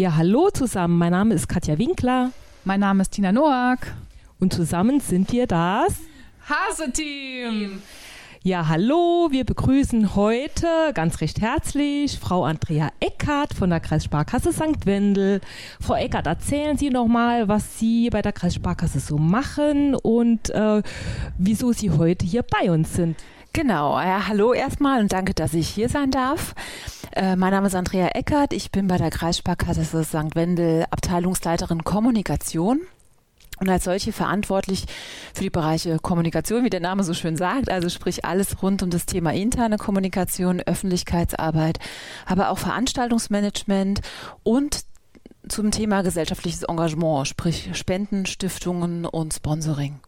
Ja, hallo zusammen. Mein Name ist Katja Winkler. Mein Name ist Tina Noack. Und zusammen sind wir das Hase-Team. Ja, hallo. Wir begrüßen heute ganz recht herzlich Frau Andrea Eckert von der Kreissparkasse St. Wendel. Frau Eckert, erzählen Sie noch mal, was Sie bei der Kreissparkasse so machen und äh, wieso Sie heute hier bei uns sind. Genau, ja, hallo erstmal und danke, dass ich hier sein darf. Äh, mein Name ist Andrea Eckert, ich bin bei der Kreissparkasse St. Wendel Abteilungsleiterin Kommunikation und als solche verantwortlich für die Bereiche Kommunikation, wie der Name so schön sagt, also sprich alles rund um das Thema interne Kommunikation, Öffentlichkeitsarbeit, aber auch Veranstaltungsmanagement und zum Thema gesellschaftliches Engagement, sprich Spenden, Stiftungen und Sponsoring.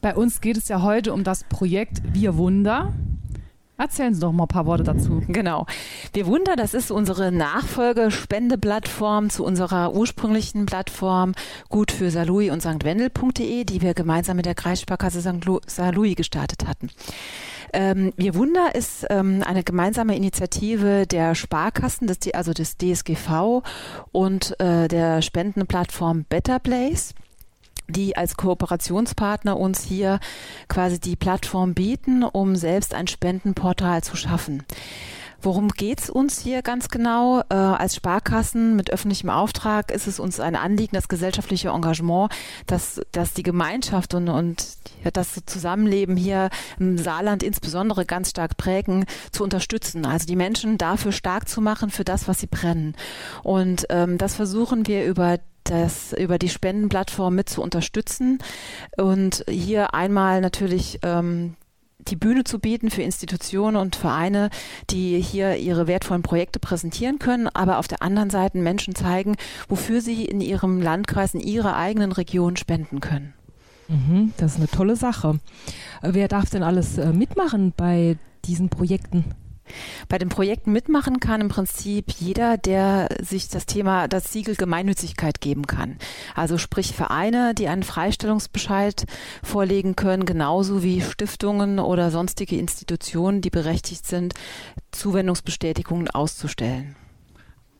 Bei uns geht es ja heute um das Projekt Wir Wunder. Erzählen Sie doch mal ein paar Worte dazu. Genau. Wir Wunder, das ist unsere Nachfolgespendeplattform zu unserer ursprünglichen Plattform gut für Salui und. Wendel.de, die wir gemeinsam mit der Kreissparkasse St. Salui gestartet hatten. Ähm, Wir Wunder ist ähm, eine gemeinsame Initiative der Sparkassen, des, also des DSGV und äh, der Spendenplattform Better Place die als Kooperationspartner uns hier quasi die Plattform bieten, um selbst ein Spendenportal zu schaffen. Worum geht's uns hier ganz genau? Äh, als Sparkassen mit öffentlichem Auftrag ist es uns ein Anliegen, das gesellschaftliche Engagement, dass, dass die Gemeinschaft und, und das Zusammenleben hier im Saarland insbesondere ganz stark prägen, zu unterstützen. Also die Menschen dafür stark zu machen, für das, was sie brennen. Und ähm, das versuchen wir über das über die Spendenplattform mit zu unterstützen und hier einmal natürlich ähm, die Bühne zu bieten für Institutionen und Vereine, die hier ihre wertvollen Projekte präsentieren können, aber auf der anderen Seite Menschen zeigen, wofür sie in ihrem Landkreis, in ihrer eigenen Region spenden können. Mhm, das ist eine tolle Sache. Wer darf denn alles äh, mitmachen bei diesen Projekten? Bei den Projekten mitmachen kann im Prinzip jeder, der sich das Thema, das Siegel Gemeinnützigkeit geben kann. Also sprich Vereine, die einen Freistellungsbescheid vorlegen können, genauso wie Stiftungen oder sonstige Institutionen, die berechtigt sind, Zuwendungsbestätigungen auszustellen.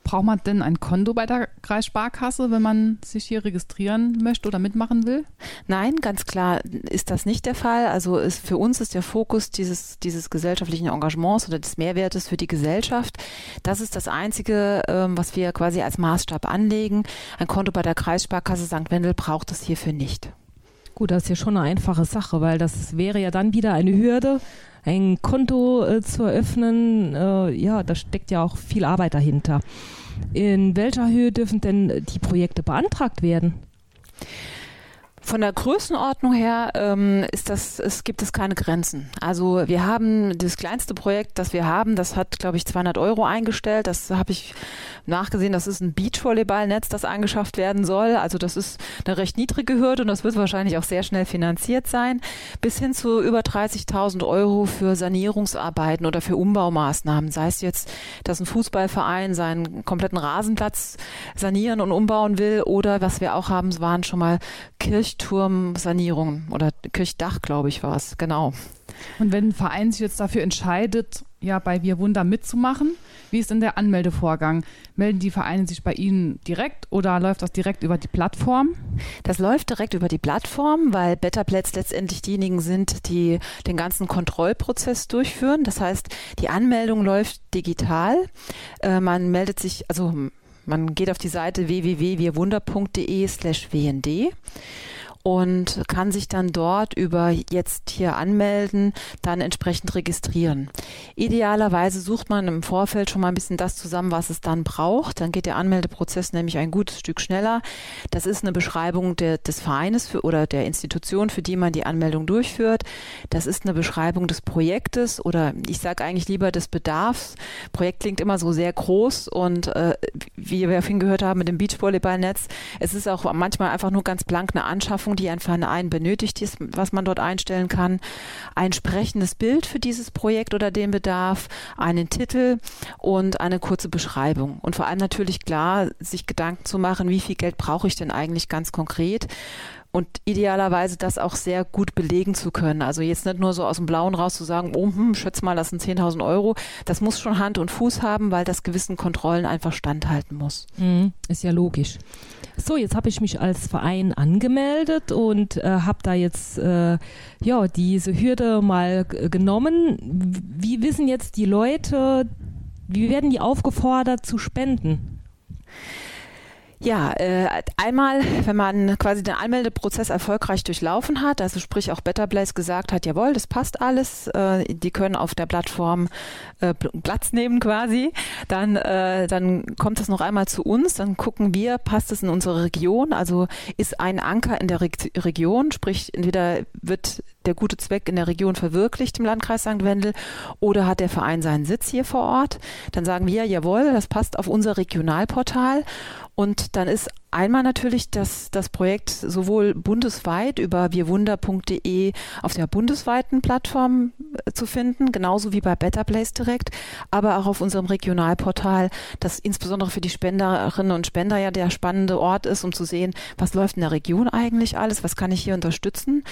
Braucht man denn ein Konto bei der Kreissparkasse, wenn man sich hier registrieren möchte oder mitmachen will? Nein, ganz klar ist das nicht der Fall. Also ist, für uns ist der Fokus dieses, dieses gesellschaftlichen Engagements oder des Mehrwertes für die Gesellschaft. Das ist das Einzige, ähm, was wir quasi als Maßstab anlegen. Ein Konto bei der Kreissparkasse St. Wendel braucht es hierfür nicht. Gut, das ist ja schon eine einfache Sache, weil das wäre ja dann wieder eine Hürde, ein Konto äh, zu eröffnen. Äh, ja, da steckt ja auch viel Arbeit dahinter. In welcher Höhe dürfen denn die Projekte beantragt werden? Von der Größenordnung her ähm, ist das, es gibt es keine Grenzen. Also wir haben das kleinste Projekt, das wir haben, das hat, glaube ich, 200 Euro eingestellt. Das habe ich nachgesehen, das ist ein Beachvolleyballnetz, das angeschafft werden soll. Also das ist eine recht niedrige Hürde und das wird wahrscheinlich auch sehr schnell finanziert sein. Bis hin zu über 30.000 Euro für Sanierungsarbeiten oder für Umbaumaßnahmen. Sei es jetzt, dass ein Fußballverein seinen kompletten Rasenplatz sanieren und umbauen will oder was wir auch haben, waren schon mal Kirch Kirchturmsanierung oder Kirchdach, glaube ich, war es, genau. Und wenn ein Verein sich jetzt dafür entscheidet, ja, bei Wir Wunder mitzumachen, wie ist denn der Anmeldevorgang? Melden die Vereine sich bei Ihnen direkt oder läuft das direkt über die Plattform? Das läuft direkt über die Plattform, weil Betterplätz letztendlich diejenigen sind, die den ganzen Kontrollprozess durchführen. Das heißt, die Anmeldung läuft digital. Äh, man meldet sich, also man geht auf die Seite www.wirwunder.de slash wnd und kann sich dann dort über jetzt hier anmelden, dann entsprechend registrieren. Idealerweise sucht man im Vorfeld schon mal ein bisschen das zusammen, was es dann braucht. Dann geht der Anmeldeprozess nämlich ein gutes Stück schneller. Das ist eine Beschreibung der, des Vereines für, oder der Institution, für die man die Anmeldung durchführt. Das ist eine Beschreibung des Projektes oder ich sage eigentlich lieber des Bedarfs. Projekt klingt immer so sehr groß und äh, wie wir vorhin gehört haben mit dem Beachvolleyballnetz, es ist auch manchmal einfach nur ganz blank eine Anschaffung die ein Verein benötigt ist, was man dort einstellen kann, ein sprechendes Bild für dieses Projekt oder den Bedarf, einen Titel und eine kurze Beschreibung. Und vor allem natürlich klar, sich Gedanken zu machen, wie viel Geld brauche ich denn eigentlich ganz konkret und idealerweise das auch sehr gut belegen zu können. Also jetzt nicht nur so aus dem Blauen raus zu sagen, oh, hm, schätz mal, das sind 10.000 Euro. Das muss schon Hand und Fuß haben, weil das gewissen Kontrollen einfach standhalten muss. Mhm, ist ja logisch. So, jetzt habe ich mich als Verein angemeldet und äh, habe da jetzt äh, ja diese Hürde mal genommen. Wie wissen jetzt die Leute, wie werden die aufgefordert zu spenden? Ja, äh, einmal, wenn man quasi den Anmeldeprozess erfolgreich durchlaufen hat, also sprich auch Better Place gesagt hat, jawohl, das passt alles, äh, die können auf der Plattform äh, Platz nehmen quasi, dann, äh, dann kommt es noch einmal zu uns, dann gucken wir, passt es in unsere Region, also ist ein Anker in der Re Region, sprich entweder wird der gute Zweck in der Region verwirklicht im Landkreis St. Wendel oder hat der Verein seinen Sitz hier vor Ort, dann sagen wir, jawohl, das passt auf unser Regionalportal und dann ist einmal natürlich das, das Projekt sowohl bundesweit über wirwunder.de auf der bundesweiten Plattform äh, zu finden, genauso wie bei Better Place direkt, aber auch auf unserem Regionalportal, das insbesondere für die Spenderinnen und Spender ja der spannende Ort ist, um zu sehen, was läuft in der Region eigentlich alles, was kann ich hier unterstützen.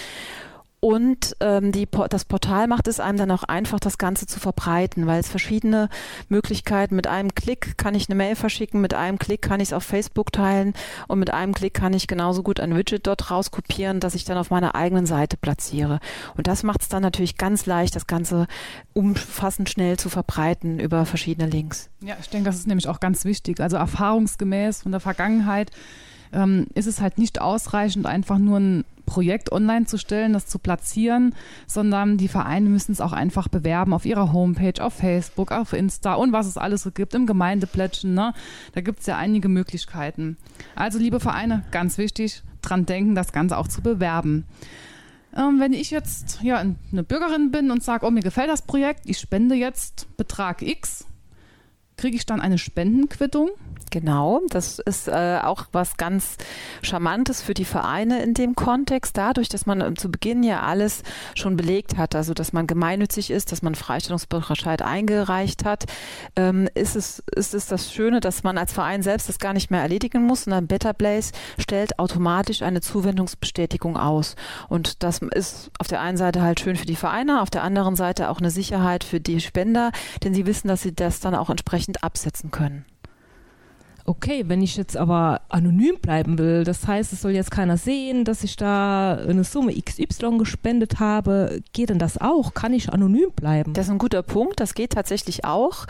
Und ähm, die, das Portal macht es einem dann auch einfach, das Ganze zu verbreiten, weil es verschiedene Möglichkeiten, mit einem Klick kann ich eine Mail verschicken, mit einem Klick kann ich es auf Facebook teilen und mit einem Klick kann ich genauso gut ein Widget dort rauskopieren, das ich dann auf meiner eigenen Seite platziere. Und das macht es dann natürlich ganz leicht, das Ganze umfassend schnell zu verbreiten über verschiedene Links. Ja, ich denke, das ist nämlich auch ganz wichtig. Also erfahrungsgemäß von der Vergangenheit ähm, ist es halt nicht ausreichend, einfach nur ein Projekt online zu stellen, das zu platzieren, sondern die Vereine müssen es auch einfach bewerben auf ihrer Homepage, auf Facebook, auf Insta und was es alles so gibt, im Gemeindeplätschen. Ne? Da gibt es ja einige Möglichkeiten. Also, liebe Vereine, ganz wichtig, dran denken, das Ganze auch zu bewerben. Ähm, wenn ich jetzt ja, eine Bürgerin bin und sage, oh, mir gefällt das Projekt, ich spende jetzt Betrag X, kriege ich dann eine Spendenquittung? Genau, das ist äh, auch was ganz Charmantes für die Vereine in dem Kontext, dadurch, dass man zu Beginn ja alles schon belegt hat, also dass man gemeinnützig ist, dass man Freistellungsbescheid eingereicht hat, ähm, ist, es, ist es das Schöne, dass man als Verein selbst das gar nicht mehr erledigen muss, sondern Better Place stellt automatisch eine Zuwendungsbestätigung aus. Und das ist auf der einen Seite halt schön für die Vereine, auf der anderen Seite auch eine Sicherheit für die Spender, denn sie wissen, dass sie das dann auch entsprechend absetzen können. Okay, wenn ich jetzt aber anonym bleiben will, das heißt, es soll jetzt keiner sehen, dass ich da eine Summe XY gespendet habe, geht denn das auch? Kann ich anonym bleiben? Das ist ein guter Punkt, das geht tatsächlich auch.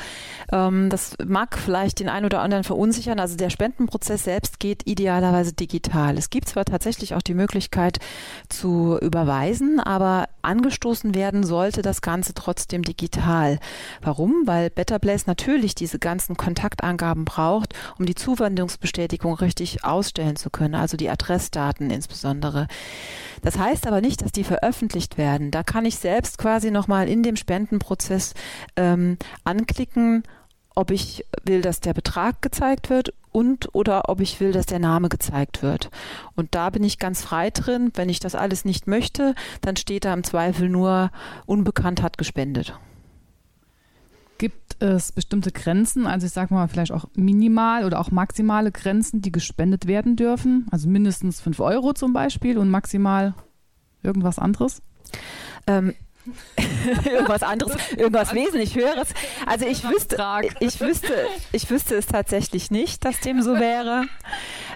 Ähm, das mag vielleicht den einen oder anderen verunsichern. Also der Spendenprozess selbst geht idealerweise digital. Es gibt zwar tatsächlich auch die Möglichkeit zu überweisen, aber angestoßen werden sollte das Ganze trotzdem digital. Warum? Weil Better Place natürlich diese ganzen Kontaktangaben braucht, um die Zuwendungsbestätigung richtig ausstellen zu können, also die Adressdaten insbesondere. Das heißt aber nicht, dass die veröffentlicht werden. Da kann ich selbst quasi nochmal in dem Spendenprozess ähm, anklicken, ob ich will, dass der Betrag gezeigt wird und oder ob ich will, dass der Name gezeigt wird. Und da bin ich ganz frei drin. Wenn ich das alles nicht möchte, dann steht da im Zweifel nur unbekannt hat gespendet. Es bestimmte Grenzen, also ich sage mal vielleicht auch minimal oder auch maximale Grenzen, die gespendet werden dürfen? Also mindestens 5 Euro zum Beispiel und maximal irgendwas anderes? Ähm, irgendwas anderes, irgendwas wesentlich höheres. Also ich wüsste, ich wüsste, ich wüsste es tatsächlich nicht, dass dem so wäre.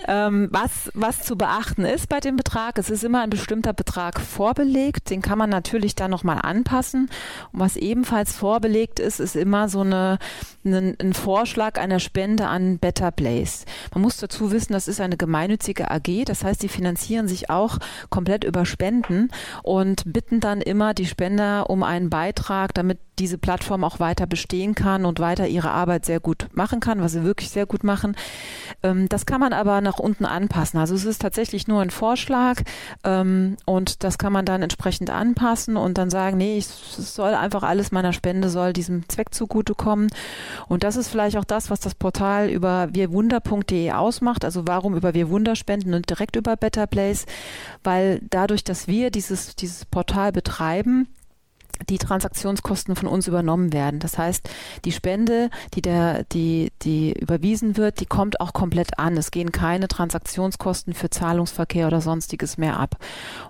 Ähm, was, was zu beachten ist bei dem Betrag, es ist immer ein bestimmter Betrag vorbelegt, den kann man natürlich dann nochmal anpassen. Und was ebenfalls vorbelegt ist, ist immer so eine, eine, ein Vorschlag einer Spende an Better Place. Man muss dazu wissen, das ist eine gemeinnützige AG, das heißt, die finanzieren sich auch komplett über Spenden und bitten dann immer die Spender um einen Beitrag, damit diese Plattform auch weiter bestehen kann und weiter ihre Arbeit sehr gut machen kann, was sie wirklich sehr gut machen. Ähm, das kann man aber nach unten anpassen. Also es ist tatsächlich nur ein Vorschlag ähm, und das kann man dann entsprechend anpassen und dann sagen, nee, es soll einfach alles meiner Spende soll diesem Zweck zugutekommen. Und das ist vielleicht auch das, was das Portal über wirwunder.de ausmacht. Also warum über Wir spenden und direkt über Better Place? Weil dadurch, dass wir dieses, dieses Portal betreiben, die Transaktionskosten von uns übernommen werden. Das heißt, die Spende, die der, die, die überwiesen wird, die kommt auch komplett an. Es gehen keine Transaktionskosten für Zahlungsverkehr oder sonstiges mehr ab.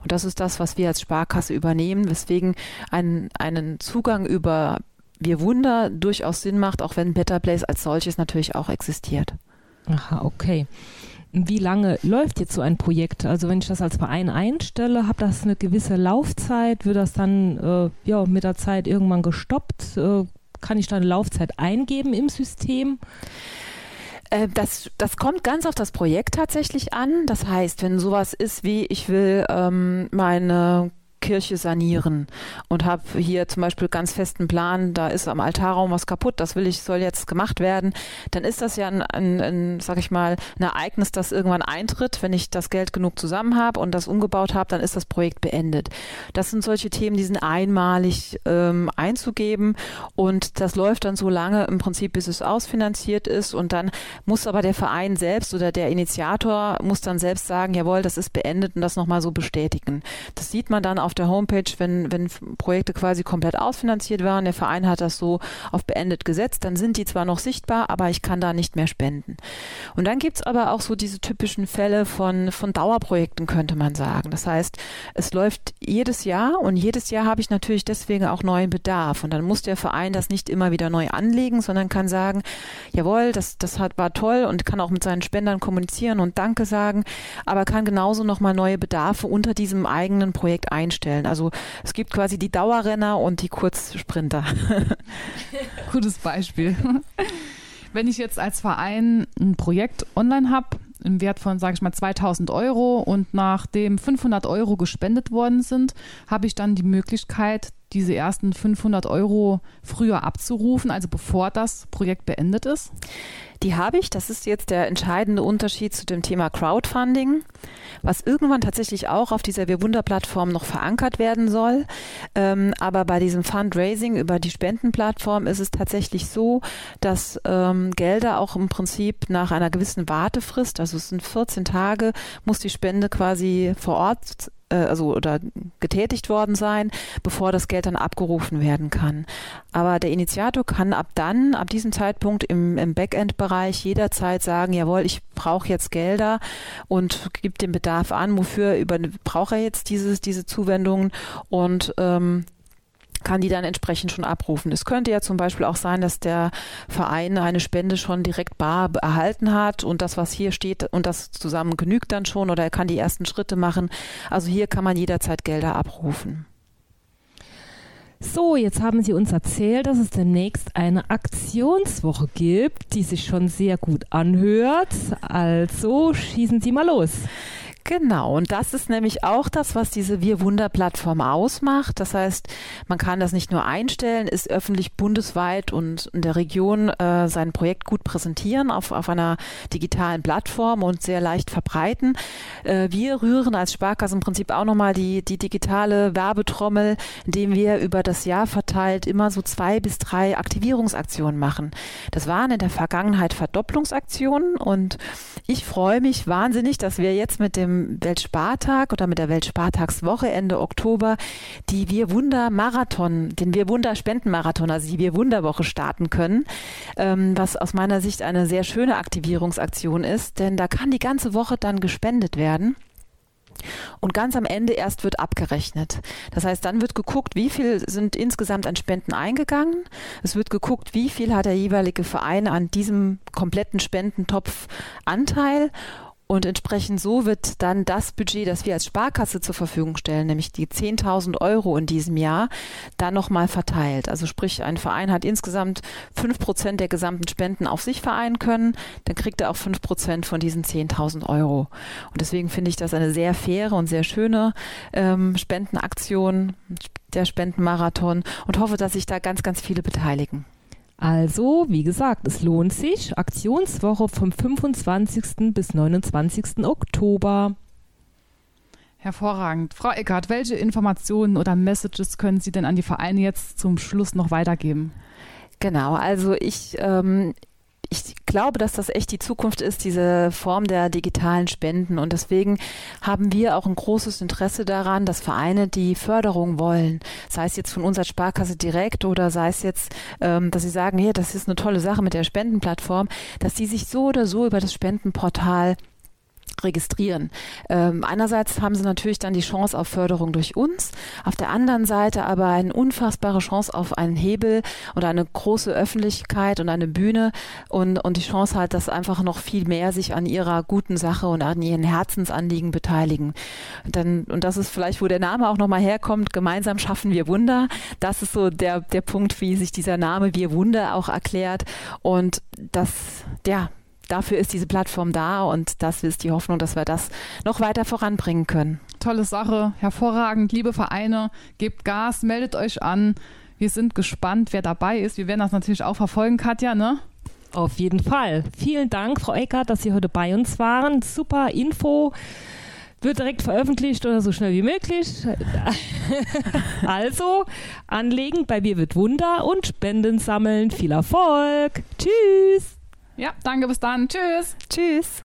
Und das ist das, was wir als Sparkasse übernehmen, weswegen ein, einen Zugang über Wir Wunder durchaus Sinn macht, auch wenn Better Place als solches natürlich auch existiert. Aha, okay. Wie lange läuft jetzt so ein Projekt? Also wenn ich das als Verein einstelle, hat das eine gewisse Laufzeit? Wird das dann äh, ja, mit der Zeit irgendwann gestoppt? Äh, kann ich da eine Laufzeit eingeben im System? Äh, das, das kommt ganz auf das Projekt tatsächlich an. Das heißt, wenn sowas ist wie, ich will ähm, meine Kirche sanieren und habe hier zum Beispiel ganz festen Plan, da ist am Altarraum was kaputt, das will ich, soll jetzt gemacht werden, dann ist das ja ein, ein, ein sag ich mal, ein Ereignis, das irgendwann eintritt, wenn ich das Geld genug zusammen habe und das umgebaut habe, dann ist das Projekt beendet. Das sind solche Themen, die sind einmalig ähm, einzugeben und das läuft dann so lange im Prinzip, bis es ausfinanziert ist und dann muss aber der Verein selbst oder der Initiator muss dann selbst sagen, jawohl, das ist beendet und das nochmal so bestätigen. Das sieht man dann auf der Homepage, wenn, wenn Projekte quasi komplett ausfinanziert waren, der Verein hat das so auf beendet gesetzt, dann sind die zwar noch sichtbar, aber ich kann da nicht mehr spenden. Und dann gibt es aber auch so diese typischen Fälle von, von Dauerprojekten, könnte man sagen. Das heißt, es läuft jedes Jahr und jedes Jahr habe ich natürlich deswegen auch neuen Bedarf. Und dann muss der Verein das nicht immer wieder neu anlegen, sondern kann sagen, jawohl, das, das hat, war toll und kann auch mit seinen Spendern kommunizieren und Danke sagen, aber kann genauso nochmal neue Bedarfe unter diesem eigenen Projekt einstellen stellen. Also es gibt quasi die Dauerrenner und die Kurzsprinter. Gutes Beispiel. Wenn ich jetzt als Verein ein Projekt online habe, im Wert von, sage ich mal, 2000 Euro und nachdem 500 Euro gespendet worden sind, habe ich dann die Möglichkeit, diese ersten 500 Euro früher abzurufen, also bevor das Projekt beendet ist? Die habe ich. Das ist jetzt der entscheidende Unterschied zu dem Thema Crowdfunding, was irgendwann tatsächlich auch auf dieser Wir Wunder-Plattform noch verankert werden soll. Ähm, aber bei diesem Fundraising über die Spendenplattform ist es tatsächlich so, dass ähm, Gelder auch im Prinzip nach einer gewissen Wartefrist, also es sind 14 Tage, muss die Spende quasi vor Ort äh, also oder getätigt worden sein, bevor das Geld dann abgerufen werden kann. Aber der Initiator kann ab dann, ab diesem Zeitpunkt im, im Backend-Bereich jederzeit sagen, jawohl, ich brauche jetzt Gelder und gibt den Bedarf an, wofür über, braucht er jetzt dieses, diese Zuwendungen und ähm, kann die dann entsprechend schon abrufen. Es könnte ja zum Beispiel auch sein, dass der Verein eine Spende schon direkt bar erhalten hat und das, was hier steht, und das zusammen genügt dann schon oder er kann die ersten Schritte machen. Also hier kann man jederzeit Gelder abrufen. So, jetzt haben Sie uns erzählt, dass es demnächst eine Aktionswoche gibt, die sich schon sehr gut anhört. Also schießen Sie mal los. Genau, und das ist nämlich auch das, was diese Wir Wunder Plattform ausmacht. Das heißt, man kann das nicht nur einstellen, ist öffentlich bundesweit und in der Region äh, sein Projekt gut präsentieren auf, auf einer digitalen Plattform und sehr leicht verbreiten. Äh, wir rühren als Sparkasse im Prinzip auch nochmal die, die digitale Werbetrommel, indem wir über das Jahr verteilt immer so zwei bis drei Aktivierungsaktionen machen. Das waren in der Vergangenheit Verdopplungsaktionen und ich freue mich wahnsinnig, dass wir jetzt mit dem Weltspartag oder mit der Weltspartagswoche Ende Oktober die Wir Wunder Marathon, den Wir Wunder Spendenmarathon, also die Wir Wunderwoche starten können, ähm, was aus meiner Sicht eine sehr schöne Aktivierungsaktion ist, denn da kann die ganze Woche dann gespendet werden. Und ganz am Ende erst wird abgerechnet. Das heißt, dann wird geguckt, wie viel sind insgesamt an Spenden eingegangen. Es wird geguckt, wie viel hat der jeweilige Verein an diesem kompletten Spendentopf Anteil. Und entsprechend so wird dann das Budget, das wir als Sparkasse zur Verfügung stellen, nämlich die 10.000 Euro in diesem Jahr, dann nochmal verteilt. Also sprich, ein Verein hat insgesamt fünf Prozent der gesamten Spenden auf sich vereinen können, dann kriegt er auch fünf Prozent von diesen 10.000 Euro. Und deswegen finde ich das eine sehr faire und sehr schöne ähm, Spendenaktion, der Spendenmarathon und hoffe, dass sich da ganz, ganz viele beteiligen. Also, wie gesagt, es lohnt sich. Aktionswoche vom 25. bis 29. Oktober. Hervorragend. Frau Eckert, welche Informationen oder Messages können Sie denn an die Vereine jetzt zum Schluss noch weitergeben? Genau, also ich, ähm, ich glaube, dass das echt die Zukunft ist, diese Form der digitalen Spenden. Und deswegen haben wir auch ein großes Interesse daran, dass Vereine, die Förderung wollen, sei es jetzt von unserer Sparkasse direkt oder sei es jetzt, ähm, dass sie sagen, hier, das ist eine tolle Sache mit der Spendenplattform, dass die sich so oder so über das Spendenportal registrieren. Ähm, einerseits haben sie natürlich dann die Chance auf Förderung durch uns, auf der anderen Seite aber eine unfassbare Chance auf einen Hebel oder eine große Öffentlichkeit und eine Bühne und, und die Chance halt, dass einfach noch viel mehr sich an ihrer guten Sache und an ihren Herzensanliegen beteiligen. Dann, und das ist vielleicht, wo der Name auch nochmal herkommt, gemeinsam schaffen wir Wunder. Das ist so der, der Punkt, wie sich dieser Name Wir Wunder auch erklärt und das, ja, dafür ist diese Plattform da und das ist die Hoffnung, dass wir das noch weiter voranbringen können. Tolle Sache, hervorragend, liebe Vereine, gebt Gas, meldet euch an. Wir sind gespannt, wer dabei ist. Wir werden das natürlich auch verfolgen, Katja, ne? Auf jeden Fall. Vielen Dank, Frau Eckert, dass Sie heute bei uns waren. Super Info. Wird direkt veröffentlicht oder so schnell wie möglich. also anlegen bei Wir wird Wunder und Spenden sammeln. Viel Erfolg. Tschüss. Ja, danke, bis dann. Tschüss. Tschüss.